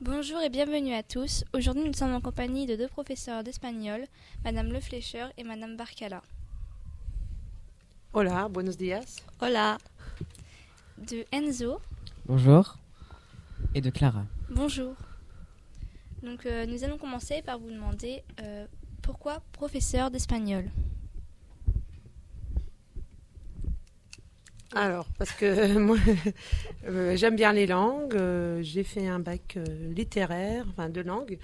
Bonjour et bienvenue à tous. Aujourd'hui, nous sommes en compagnie de deux professeurs d'espagnol, Madame Le Flécheur et Madame Barcala. Hola, buenos días. Hola. De Enzo. Bonjour. Et de Clara. Bonjour. Donc, euh, nous allons commencer par vous demander euh, pourquoi professeur d'espagnol? Alors, parce que moi, euh, j'aime bien les langues. euh, J'ai fait un bac euh, littéraire, enfin de langue,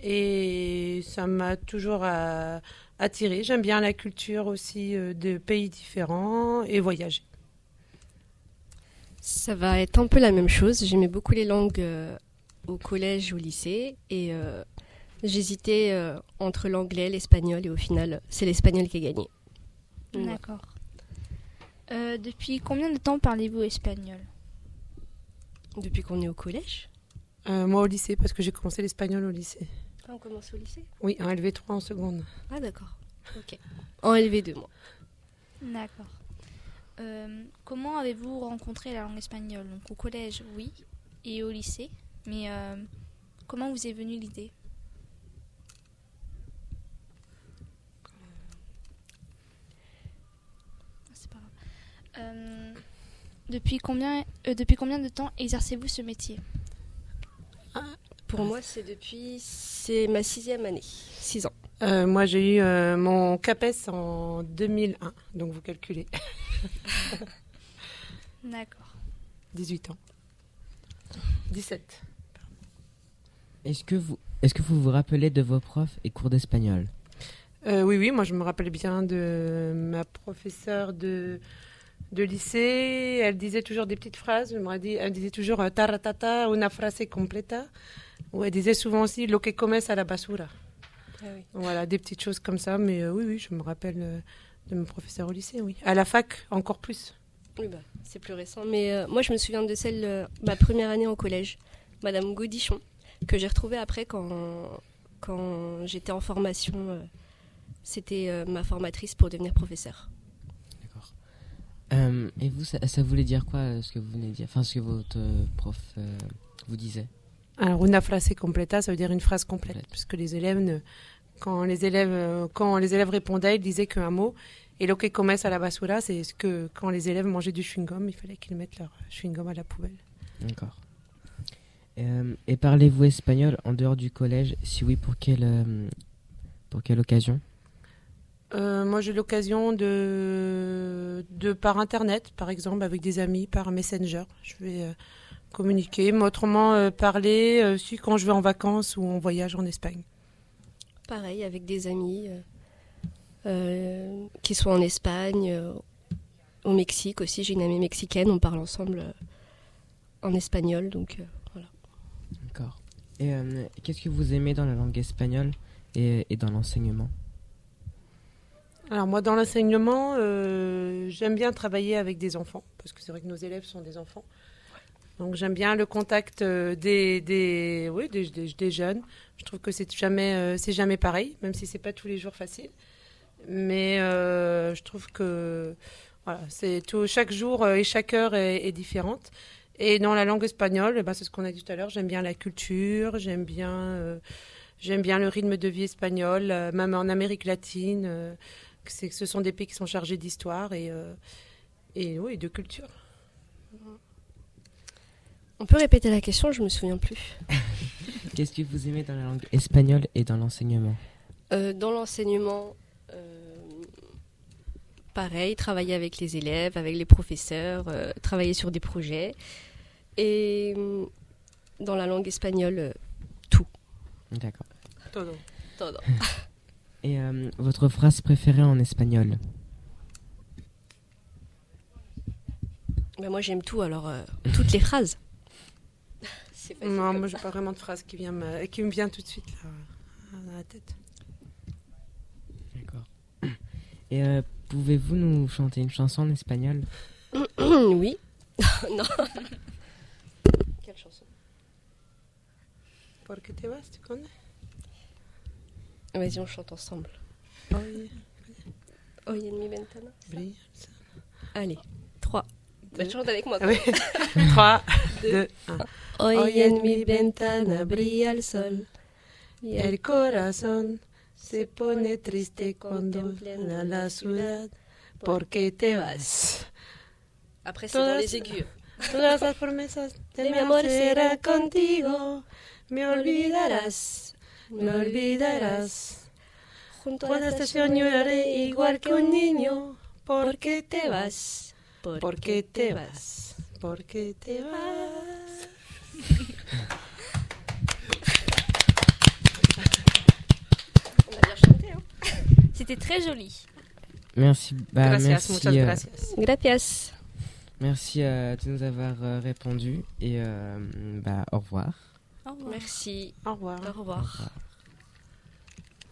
et ça m'a toujours euh, attiré. J'aime bien la culture aussi euh, de pays différents et voyager. Ça va être un peu la même chose. J'aimais beaucoup les langues euh, au collège, au lycée, et euh, j'hésitais euh, entre l'anglais, l'espagnol, et au final, c'est l'espagnol qui a gagné. D'accord. Euh, depuis combien de temps parlez-vous espagnol? Depuis qu'on est au collège? Euh, moi au lycée, parce que j'ai commencé l'espagnol au lycée. Ah, On commence au lycée? Oui, en LV3 en seconde. Ah d'accord. Ok. En LV2, moi. D'accord. Euh, comment avez-vous rencontré la langue espagnole? Donc au collège, oui, et au lycée. Mais euh, comment vous est venue l'idée Ah, C'est pas grave. Euh, depuis combien, euh, depuis combien de temps exercez-vous ce métier? Pour moi, c'est depuis... C'est ma sixième année. Six ans. Euh, moi j'ai eu euh, mon CAPES en 2001, donc vous calculez, D'accord. 18 ans. 17. Est-ce que vous est-ce que vous vous rappelez de vos profs et cours d'espagnol? Euh, oui, oui, moi je me rappelle bien de ma professeure de, de lycée. Elle disait toujours des petites phrases. Elle disait toujours euh, taratata, una frase completa. Ou elle disait souvent aussi lo que comes a la basura. Ah oui. Voilà, des petites choses comme ça. Mais euh, oui, oui, je me rappelle euh, de mon professeur au lycée, oui. À la fac, encore plus. Oui, bah, c'est plus récent. Mais euh, moi, je me souviens de celle, ma première année au collège, Madame Gaudichon, que j'ai retrouvée après quand, quand j'étais en formation. C'était ma formatrice pour devenir professeur. Euh, et vous, ça, ça voulait dire quoi euh, ce que vous venez de dire Enfin, ce que votre euh, prof euh, vous disait? Alors, una frase completa, ça veut dire une phrase complète. Complète. Puisque les élèves, ne- quand, les élèves quand les élèves répondaient, ils disaient qu'un mot. Et lo que comes a la basura, c'est ce que quand les élèves mangeaient du chewing-gum, il fallait qu'ils mettent leur chewing-gum à la poubelle. D'accord. Euh, et parlez-vous espagnol en dehors du collège? Si oui, pour quelle pour quelle occasion? Euh, moi, j'ai l'occasion de, de par internet, par exemple, avec des amis, par Messenger. Je vais euh, communiquer. Mais autrement, euh, parler, euh, si quand je vais en vacances ou en voyage en Espagne. Pareil, avec des amis euh, euh, qui sont en Espagne, euh, au Mexique aussi. J'ai une amie mexicaine, on parle ensemble euh, en espagnol. Donc euh, voilà. D'accord. Et euh, qu'est-ce que vous aimez dans la langue espagnole et, et dans l'enseignement? Alors moi, dans l'enseignement, euh, j'aime bien travailler avec des enfants, parce que c'est vrai que nos élèves sont des enfants. Donc j'aime bien le contact euh, des, des, oui, des, des- jeunes. Je trouve que c'est jamais, euh, jamais pareil, même si c'est pas tous les jours facile. Mais je trouve que voilà, tout, chaque jour et chaque heure est, différente. Et dans la langue espagnole, eh ben, c'est ce qu'on a dit tout à l'heure. J'aime bien la culture, j'aime bien, j'aime bien le rythme de vie espagnol, même en Amérique latine. Que c'est que ce sont des pays qui sont chargés d'histoire et, euh, et oui, de culture. On peut répéter la question, je me souviens plus. Qu'est-ce que vous aimez dans la langue espagnole et dans l'enseignement? Euh, dans l'enseignement, euh, pareil, travailler avec les élèves, avec les professeurs, euh, travailler sur des projets. Et dans la langue espagnole, euh, D'accord. Todo. todo. Et euh, votre phrase préférée en espagnol Ben, moi j'aime tout, alors euh, toutes les phrases. Non, moi, j'ai pas vraiment de phrase qui, vient me, qui me vient tout de suite là, dans la tête. D'accord. Et euh, pouvez-vous nous chanter une chanson en espagnol oui. non. Quelle chanson? Te vas, tu connais? Vas-y, on chante ensemble. Oui. Hoy en mi ventana. Brille. Allez, 3. Deux. Toujours avec moi. Oui. 3, 2, 1. Hoy en mi ventana brilla el sol. Y El corazón se pone triste cuando la ciudad. porque te vas? Après, c'est dans les aigus. Todas las promesas de mi amor será contigo. Me olvidarás, me olvidarás. Junto Por la estación lloraré igual que un niño. porque te vas? porque te vas? porque te vas? On a bien chanté. Hein. C'était très joli. Merci, bah, gracias, merci, muchas euh, gracias. Gracias. merci euh, de nous avoir euh, répondu et euh, bah, au revoir. Au revoir. Merci. Au revoir. Au revoir. Au revoir.